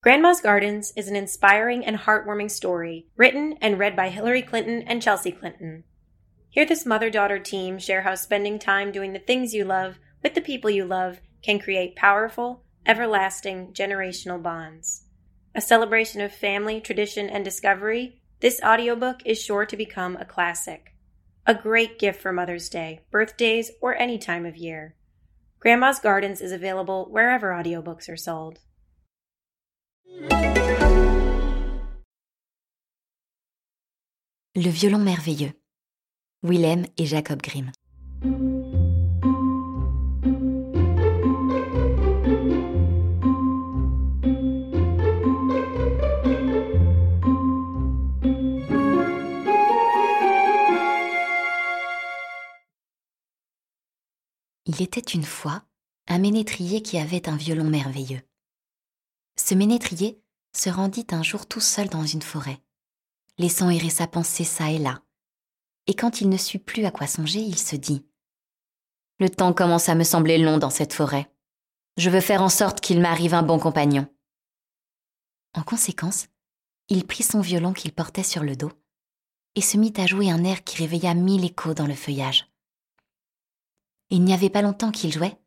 Grandma's Gardens is an inspiring and heartwarming story written and read by Hillary Clinton and Chelsea Clinton. Hear this mother daughter team share how spending time doing the things you love with the people you love can create powerful, everlasting generational bonds. A celebration of family, tradition, and discovery, this audiobook is sure to become a classic. A great gift for Mother's Day, birthdays, or any time of year. Grandma's Gardens is available wherever audiobooks are sold. Le violon merveilleux. Willem et Jacob Grimm. Il était une fois un ménétrier qui avait un violon merveilleux. Ce ménétrier se rendit un jour tout seul dans une forêt, laissant errer sa pensée çà et là. Et quand il ne sut plus à quoi songer, il se dit Le temps commence à me sembler long dans cette forêt. Je veux faire en sorte qu'il m'arrive un bon compagnon. En conséquence, il prit son violon qu'il portait sur le dos et se mit à jouer un air qui réveilla mille échos dans le feuillage. Il n'y avait pas longtemps qu'il jouait,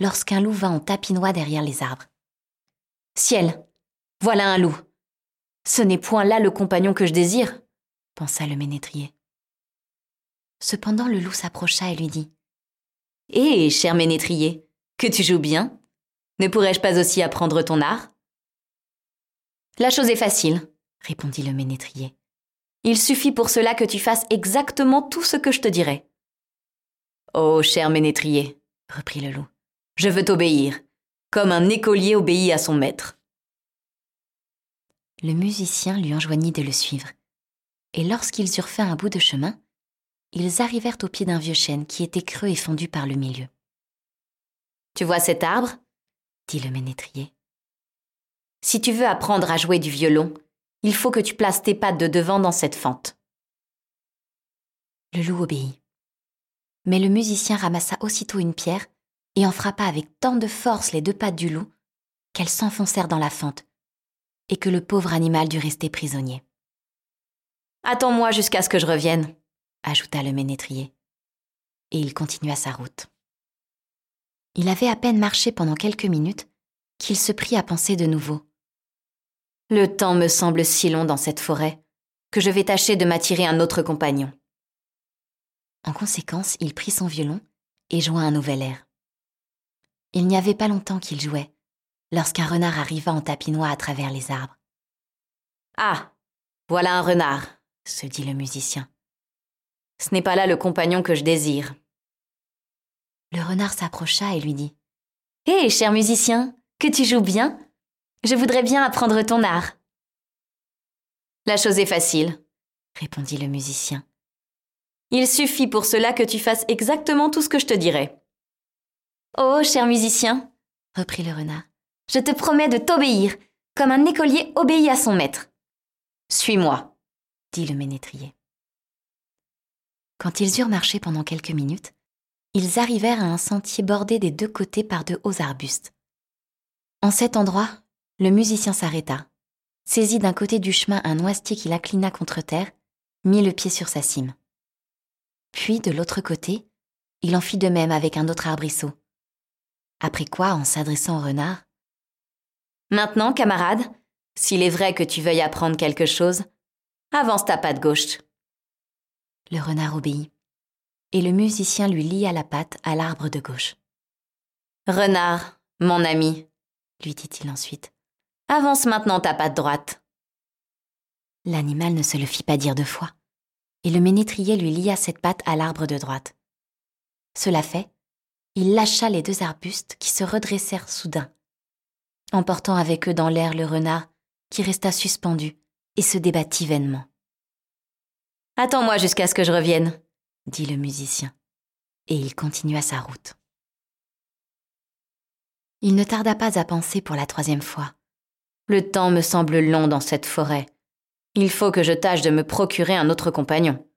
lorsqu'un loup vint en tapinois derrière les arbres. Ciel, voilà un loup. Ce n'est point là le compagnon que je désire, pensa le ménétrier. Cependant le loup s'approcha et lui dit Hé, cher ménétrier, que tu joues bien Ne pourrais-je pas aussi apprendre ton art? La chose est facile, répondit le ménétrier. Il suffit pour cela que tu fasses exactement tout ce que je te dirai. Oh, cher ménétrier, reprit le loup, je veux t'obéir, comme un écolier obéit à son maître. Le musicien lui enjoignit de le suivre, et lorsqu'ils eurent fait un bout de chemin, ils arrivèrent au pied d'un vieux chêne qui était creux et fendu par le milieu. Tu vois cet arbre? dit le ménétrier. Si tu veux apprendre à jouer du violon, il faut que tu places tes pattes de devant dans cette fente. Le loup obéit. Mais le musicien ramassa aussitôt une pierre et en frappa avec tant de force les deux pattes du loup qu'elles s'enfoncèrent dans la fente et que le pauvre animal dut rester prisonnier. Attends-moi jusqu'à ce que je revienne, ajouta le ménétrier. Et il continua sa route. Il avait à peine marché pendant quelques minutes qu'il se prit à penser de nouveau. Le temps me semble si long dans cette forêt que je vais tâcher de m'attirer un autre compagnon. En conséquence, il prit son violon et joua un nouvel air. Il n'y avait pas longtemps qu'il jouait, lorsqu'un renard arriva en tapinois à travers les arbres. Ah. Voilà un renard, se dit le musicien. Ce n'est pas là le compagnon que je désire. Le renard s'approcha et lui dit. Hé, cher musicien, que tu joues bien. Je voudrais bien apprendre ton art. La chose est facile, répondit le musicien. Il suffit pour cela que tu fasses exactement tout ce que je te dirai. Oh, cher musicien, reprit le renard, je te promets de t'obéir, comme un écolier obéit à son maître. Suis-moi, dit le ménétrier. Quand ils eurent marché pendant quelques minutes, ils arrivèrent à un sentier bordé des deux côtés par de hauts arbustes. En cet endroit, le musicien s'arrêta, saisit d'un côté du chemin un noisetier qu'il inclina contre terre, mit le pied sur sa cime. Puis, de l'autre côté, il en fit de même avec un autre arbrisseau. Après quoi, en s'adressant au renard, Maintenant, camarade, s'il est vrai que tu veuilles apprendre quelque chose, avance ta patte gauche. Le renard obéit, et le musicien lui lia la patte à l'arbre de gauche. Renard, mon ami, lui dit-il ensuite, avance maintenant ta patte droite. L'animal ne se le fit pas dire deux fois et le ménétrier lui lia cette patte à l'arbre de droite. Cela fait, il lâcha les deux arbustes qui se redressèrent soudain, emportant avec eux dans l'air le renard qui resta suspendu et se débattit vainement. Attends-moi jusqu'à ce que je revienne, dit le musicien, et il continua sa route. Il ne tarda pas à penser pour la troisième fois. Le temps me semble long dans cette forêt, il faut que je tâche de me procurer un autre compagnon.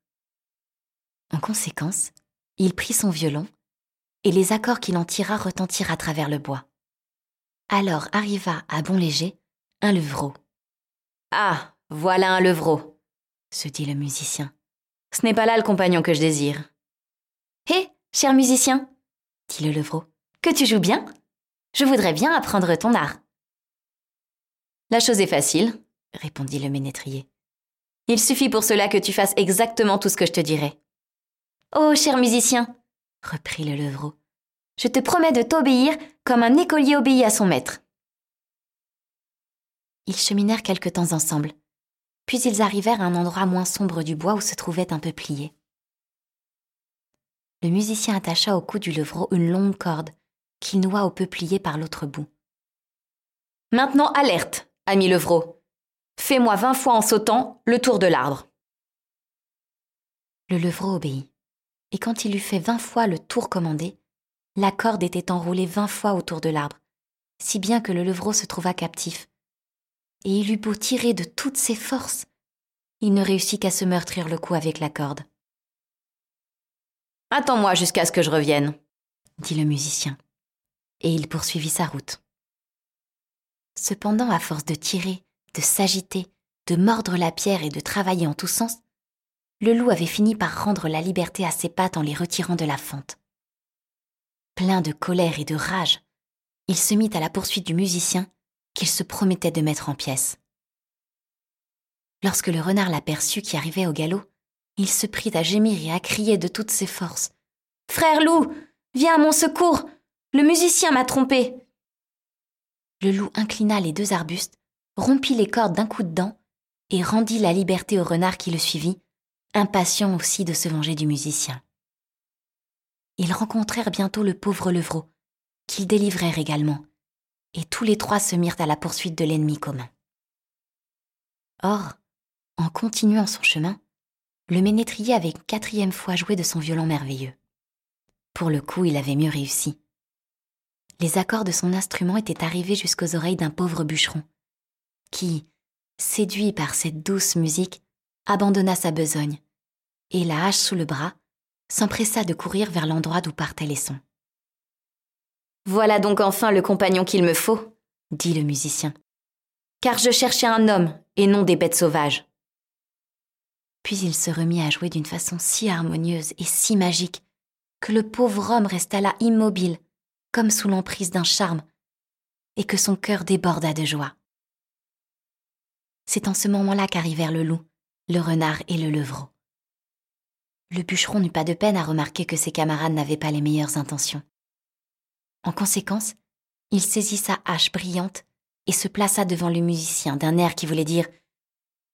En conséquence, il prit son violon, et les accords qu'il en tira retentirent à travers le bois. Alors arriva à bon léger un levreau. Ah, voilà un levreau, se dit le musicien. Ce n'est pas là le compagnon que je désire. Hé, cher musicien, dit le levreau, que tu joues bien Je voudrais bien apprendre ton art. La chose est facile, répondit le ménétrier. Il suffit pour cela que tu fasses exactement tout ce que je te dirai. Oh, cher musicien, reprit le levreau, je te promets de t'obéir comme un écolier obéit à son maître. Ils cheminèrent quelque temps ensemble, puis ils arrivèrent à un endroit moins sombre du bois où se trouvait un peuplier. Le musicien attacha au cou du levreau une longue corde qu'il noua au peuplier par l'autre bout. Maintenant alerte, ami levreau. Fais-moi vingt fois en sautant le tour de l'arbre. Le levreau obéit, et quand il eut fait vingt fois le tour commandé, la corde était enroulée vingt fois autour de l'arbre, si bien que le levreau se trouva captif. Et il eut beau tirer de toutes ses forces, il ne réussit qu'à se meurtrir le cou avec la corde. Attends-moi jusqu'à ce que je revienne, dit le musicien, et il poursuivit sa route. Cependant, à force de tirer, de s'agiter, de mordre la pierre et de travailler en tous sens, le loup avait fini par rendre la liberté à ses pattes en les retirant de la fente. Plein de colère et de rage, il se mit à la poursuite du musicien qu'il se promettait de mettre en pièces. Lorsque le renard l'aperçut qui arrivait au galop, il se prit à gémir et à crier de toutes ses forces. Frère loup, viens à mon secours. Le musicien m'a trompé. Le loup inclina les deux arbustes, rompit les cordes d'un coup de dent et rendit la liberté au renard qui le suivit, impatient aussi de se venger du musicien ils rencontrèrent bientôt le pauvre levreau, qu'ils délivrèrent également, et tous les trois se mirent à la poursuite de l'ennemi commun. Or, en continuant son chemin, le ménétrier avait quatrième fois joué de son violon merveilleux. Pour le coup, il avait mieux réussi. Les accords de son instrument étaient arrivés jusqu'aux oreilles d'un pauvre bûcheron, qui, séduit par cette douce musique, abandonna sa besogne, et la hache sous le bras, s'empressa de courir vers l'endroit d'où partaient les sons. Voilà donc enfin le compagnon qu'il me faut, dit le musicien, car je cherchais un homme et non des bêtes sauvages. Puis il se remit à jouer d'une façon si harmonieuse et si magique que le pauvre homme resta là immobile, comme sous l'emprise d'un charme, et que son cœur déborda de joie. C'est en ce moment-là qu'arrivèrent le loup, le renard et le levreau. Le bûcheron n'eut pas de peine à remarquer que ses camarades n'avaient pas les meilleures intentions. En conséquence, il saisit sa hache brillante et se plaça devant le musicien d'un air qui voulait dire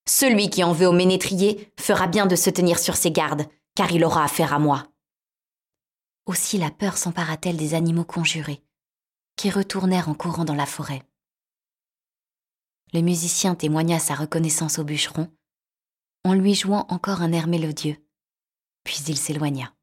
Celui qui en veut au ménétrier fera bien de se tenir sur ses gardes, car il aura affaire à moi. Aussi la peur s'empara-t-elle des animaux conjurés, qui retournèrent en courant dans la forêt. Le musicien témoigna sa reconnaissance au bûcheron, en lui jouant encore un air mélodieux puis il s'éloigna.